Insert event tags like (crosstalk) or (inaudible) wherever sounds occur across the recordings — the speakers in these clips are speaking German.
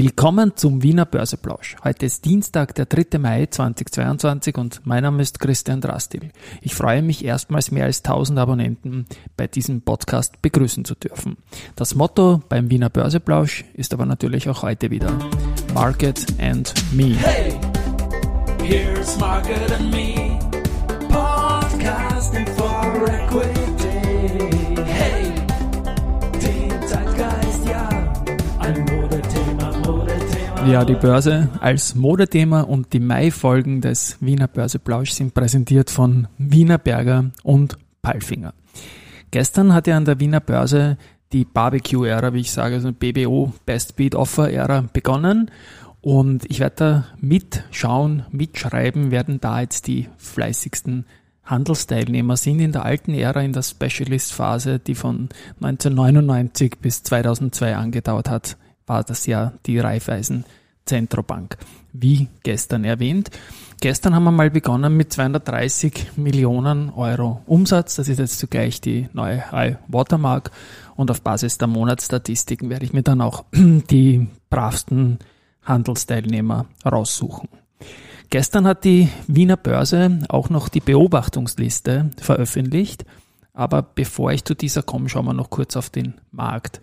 Willkommen zum Wiener Börseplausch. Heute ist Dienstag, der 3. Mai 2022 und mein Name ist Christian Drastil. Ich freue mich erstmals mehr als 1000 Abonnenten bei diesem Podcast begrüßen zu dürfen. Das Motto beim Wiener Börseplausch ist aber natürlich auch heute wieder Market and Me. Hey, here's Market and Me. Podcasting for Equity. Ja, die Börse als Modethema und die Mai-Folgen des Wiener Börseplausch sind präsentiert von Wiener Berger und Palfinger. Gestern hat ja an der Wiener Börse die Barbecue-Ära, wie ich sage, also BBO Best Beat Offer-Ära begonnen. Und ich werde da mitschauen, mitschreiben, werden da jetzt die fleißigsten Handelsteilnehmer sind in der alten Ära, in der Specialist-Phase, die von 1999 bis 2002 angedauert hat, war das ja die Raiffeisen Zentrobank, wie gestern erwähnt. Gestern haben wir mal begonnen mit 230 Millionen Euro Umsatz. Das ist jetzt zugleich die neue High Watermark. Und auf Basis der Monatsstatistiken werde ich mir dann auch (clears throat) die bravsten Handelsteilnehmer raussuchen. Gestern hat die Wiener Börse auch noch die Beobachtungsliste veröffentlicht. Aber bevor ich zu dieser komme, schauen wir noch kurz auf den Markt.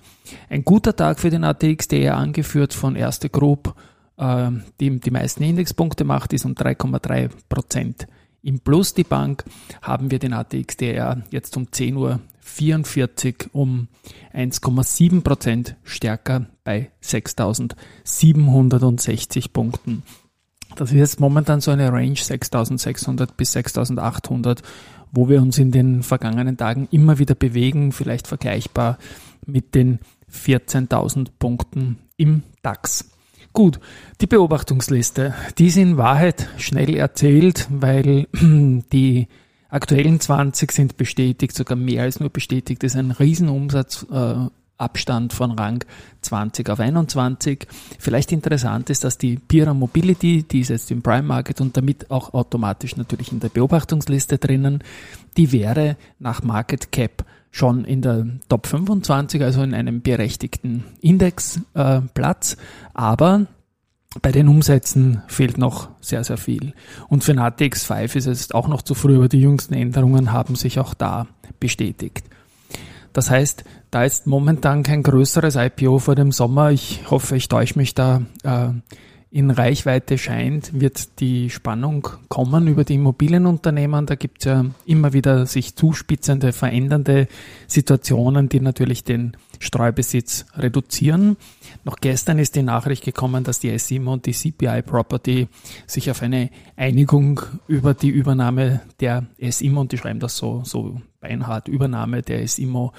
Ein guter Tag für den ATX, der angeführt von Erste Group, äh, die die meisten Indexpunkte macht, ist um 3,3 Prozent. Im Plus die Bank haben wir den ATX DR jetzt um 10.44 Uhr um 1,7 Prozent stärker bei 6.760 Punkten. Das ist jetzt momentan so eine Range 6600 bis 6800, wo wir uns in den vergangenen Tagen immer wieder bewegen, vielleicht vergleichbar mit den 14.000 Punkten im DAX. Gut, die Beobachtungsliste, die ist in Wahrheit schnell erzählt, weil (clears throat) die aktuellen 20 sind bestätigt, sogar mehr als nur bestätigt, das ist ein Riesenumsatz äh, von Rang 20 auf 21. Vielleicht interessant ist, dass die Pira Mobility, die ist jetzt im Prime Market und damit auch automatisch natürlich in der Beobachtungsliste drinnen, die wäre nach Market Cap schon in der Top 25, also in einem berechtigten Indexplatz, äh, aber bei den Umsätzen fehlt noch sehr, sehr viel. Und für NATX 5 ist es auch noch zu früh, aber die jüngsten Änderungen haben sich auch da bestätigt. Das heißt, da ist momentan kein größeres IPO vor dem Sommer. Ich hoffe, ich täusche mich da. Äh, in Reichweite scheint, wird die Spannung kommen über die Immobilienunternehmen. Da gibt es ja immer wieder sich zuspitzende, verändernde Situationen, die natürlich den Streubesitz reduzieren. Noch gestern ist die Nachricht gekommen, dass die SIMO und die CPI Property sich auf eine Einigung über die Übernahme der SIMO, und die schreiben das so, so beinhart, Übernahme der SIMO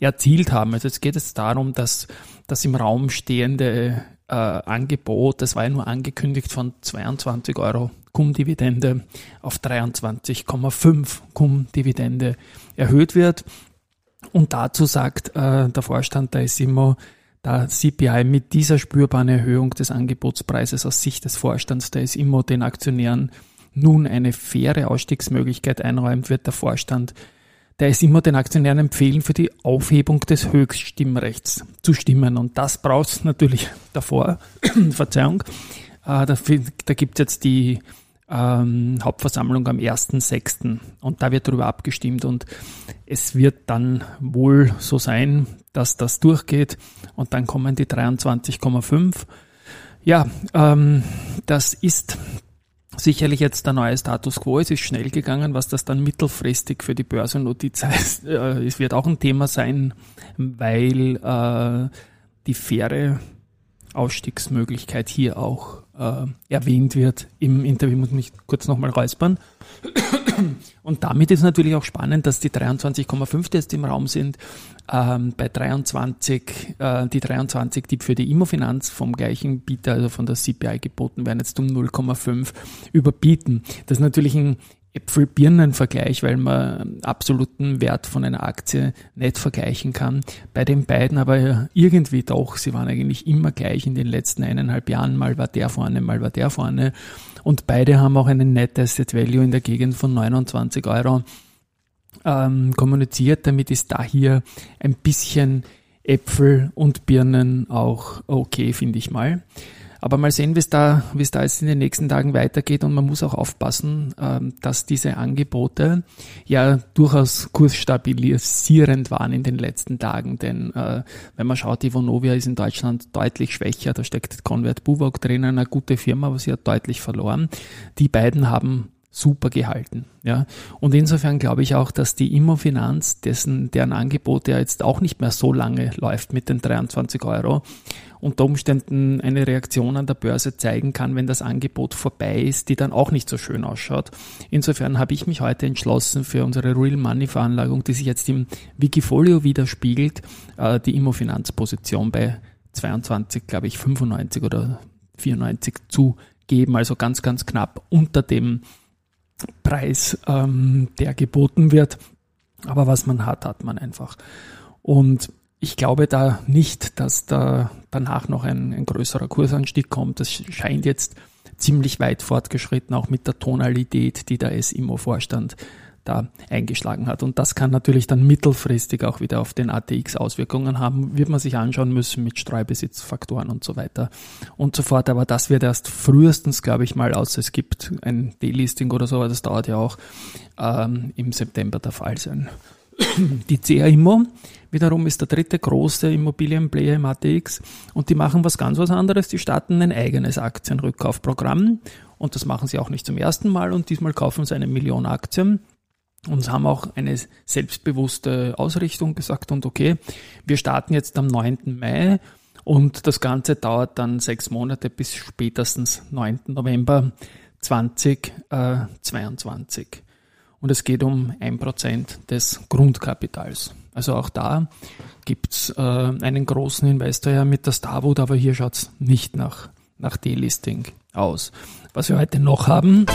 erzielt haben. Also jetzt geht es darum, dass das im Raum stehende äh, Angebot, das war ja nur angekündigt von 22 Euro Cum-Dividende auf 23,5 Cum-Dividende erhöht wird. Und dazu sagt äh, der Vorstand der SIMO, da CPI mit dieser spürbaren Erhöhung des Angebotspreises aus Sicht des Vorstands der SIMO den Aktionären nun eine faire Ausstiegsmöglichkeit einräumt, wird der Vorstand der ist immer den Aktionären empfehlen, für die Aufhebung des Höchststimmrechts zu stimmen. Und das braucht es natürlich davor. (clears throat) Verzeihung. Äh, da da gibt es jetzt die ähm, Hauptversammlung am 1.6. und da wird darüber abgestimmt und es wird dann wohl so sein, dass das durchgeht und dann kommen die 23,5. Ja, ähm, das ist sicherlich jetzt der neue Status quo. Es ist schnell gegangen, was das dann mittelfristig für die Börsennotiz heißt. (laughs) Äh, es wird auch ein Thema sein, weil äh, die faire Ausstiegsmöglichkeit hier auch äh, erwähnt wird im Interview. Muss mich kurz nochmal räuspern. Und damit ist natürlich auch spannend, dass die 23,5, die jetzt im Raum sind, ähm, bei 23, äh, die 23, die für die Immofinanz vom gleichen Bieter, also von der CPI geboten werden, jetzt um 0,5 überbieten. Das ist natürlich ein Äpfel-Birnen-Vergleich, weil man absoluten Wert von einer Aktie nicht vergleichen kann. Bei den beiden aber irgendwie doch. Sie waren eigentlich immer gleich in den letzten eineinhalb Jahren. Mal war der vorne, mal war der vorne. Und beide haben auch einen Net Asset Value in der Gegend von 29 Euro ähm, kommuniziert. Damit ist da hier ein bisschen Äpfel und Birnen auch okay, finde ich mal. Aber mal sehen, wie es da, wie es da jetzt in den nächsten Tagen weitergeht. Und man muss auch aufpassen, ähm, dass diese Angebote ja durchaus kursstabilisierend waren in den letzten Tagen. Denn äh, wenn man schaut, die Vonovia ist in Deutschland deutlich schwächer. Da steckt Convert Buwok drinnen, eine gute Firma, aber sie hat deutlich verloren. Die beiden haben super gehalten. Ja. Und insofern glaube ich auch, dass die Immofinanz, dessen, deren Angebot ja jetzt auch nicht mehr so lange läuft mit den 23 Euro, unter Umständen eine Reaktion an der Börse zeigen kann, wenn das Angebot vorbei ist, die dann auch nicht so schön ausschaut. Insofern habe ich mich heute entschlossen für unsere Real Money Veranlagung, die sich jetzt im Wikifolio widerspiegelt, äh, die Immofinanzposition bei 22, glaube ich, 95 oder 94 zu geben, also ganz, ganz knapp unter dem Preis, ähm, der geboten wird. Aber was man hat, hat man einfach. Und ich glaube da nicht, dass da danach noch ein, ein größerer Kursanstieg kommt. Das scheint jetzt ziemlich weit fortgeschritten, auch mit der Tonalität, die der SIMO-Vorstand da eingeschlagen hat. Und das kann natürlich dann mittelfristig auch wieder auf den ATX Auswirkungen haben, wird man sich anschauen müssen mit Streubesitzfaktoren und so weiter und so fort. Aber das wird erst frühestens, glaube ich mal, außer es gibt ein Delisting oder so, das dauert ja auch ähm, im September der Fall sein. (clears throat) Die CA Immo wiederum ist der dritte große Immobilienplayer im ATX und die machen was ganz was anderes. Die starten ein eigenes Aktienrückkaufprogramm und das machen sie auch nicht zum ersten Mal und diesmal kaufen sie eine Million Aktien und haben auch eine selbstbewusste Ausrichtung gesagt und okay, wir starten jetzt am 9. Mai und das Ganze dauert dann sechs Monate bis spätestens 9. November 2022. Und es geht um ein Prozent des Grundkapitals. Also auch da gibt's äh, einen großen Investor ja mit der Starwood, aber hier schaut's nicht nach, nach Delisting aus. Was wir heute noch haben,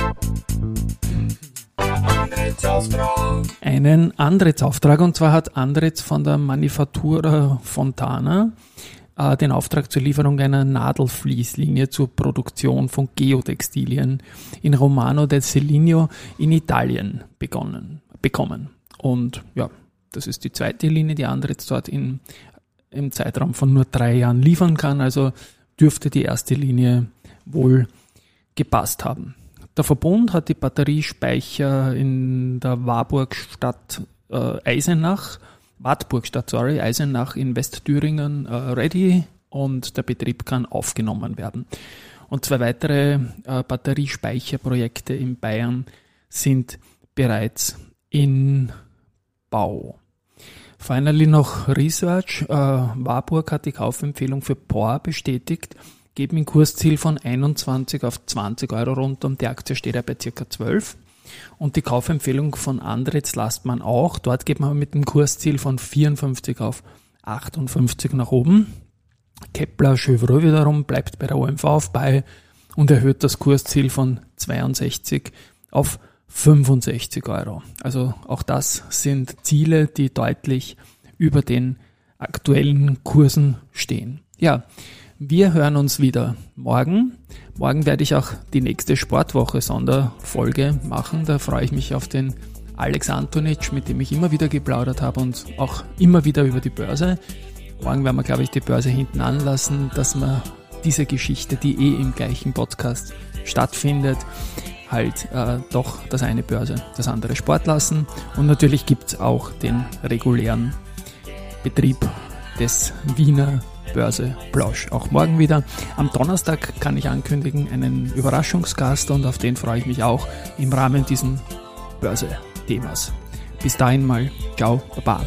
einen Andritz-Auftrag und zwar hat Andritz von der Manifattura Fontana äh, den Auftrag zur Lieferung einer Nadelfließlinie zur Produktion von Geotextilien in Romano del Seligno in Italien begonnen, bekommen. Und ja, das ist die zweite Linie, die Andritz dort in, im Zeitraum von nur drei Jahren liefern kann. Also dürfte die erste Linie wohl gepasst haben. Der Verbund hat die Batteriespeicher in der Warburgstadt äh, Eisenach, Wartburgstadt, sorry, Eisenach in Westthüringen äh, ready und der Betrieb kann aufgenommen werden. Und zwei weitere äh, Batteriespeicherprojekte in Bayern sind bereits in Bau. Finally noch Research. Äh, Warburg hat die Kaufempfehlung für POR bestätigt geben ein Kursziel von 21 auf 20 Euro runter und die Aktie steht ja bei circa 12. Und die Kaufempfehlung von Andritz lasst man auch. Dort geht man mit dem Kursziel von 54 auf 58 nach oben. Kepler Chevreux wiederum bleibt bei der OMV auf bei und erhöht das Kursziel von 62 auf 65 Euro. Also auch das sind Ziele, die deutlich über den aktuellen Kursen stehen. Ja, wir hören uns wieder morgen. Morgen werde ich auch die nächste Sportwoche Sonderfolge machen. Da freue ich mich auf den Alex Antonic, mit dem ich immer wieder geplaudert habe und auch immer wieder über die Börse. Morgen werden wir, glaube ich, die Börse hinten anlassen, dass wir diese Geschichte, die eh im gleichen Podcast stattfindet, halt äh, doch das eine Börse, das andere Sport lassen. Und natürlich gibt es auch den regulären Betrieb des Wiener Börse Plausch. Auch morgen wieder. Am Donnerstag kann ich ankündigen einen Überraschungsgast und auf den freue ich mich auch im Rahmen dieses Börse-Themas. Bis dahin mal. Ciao, Baba.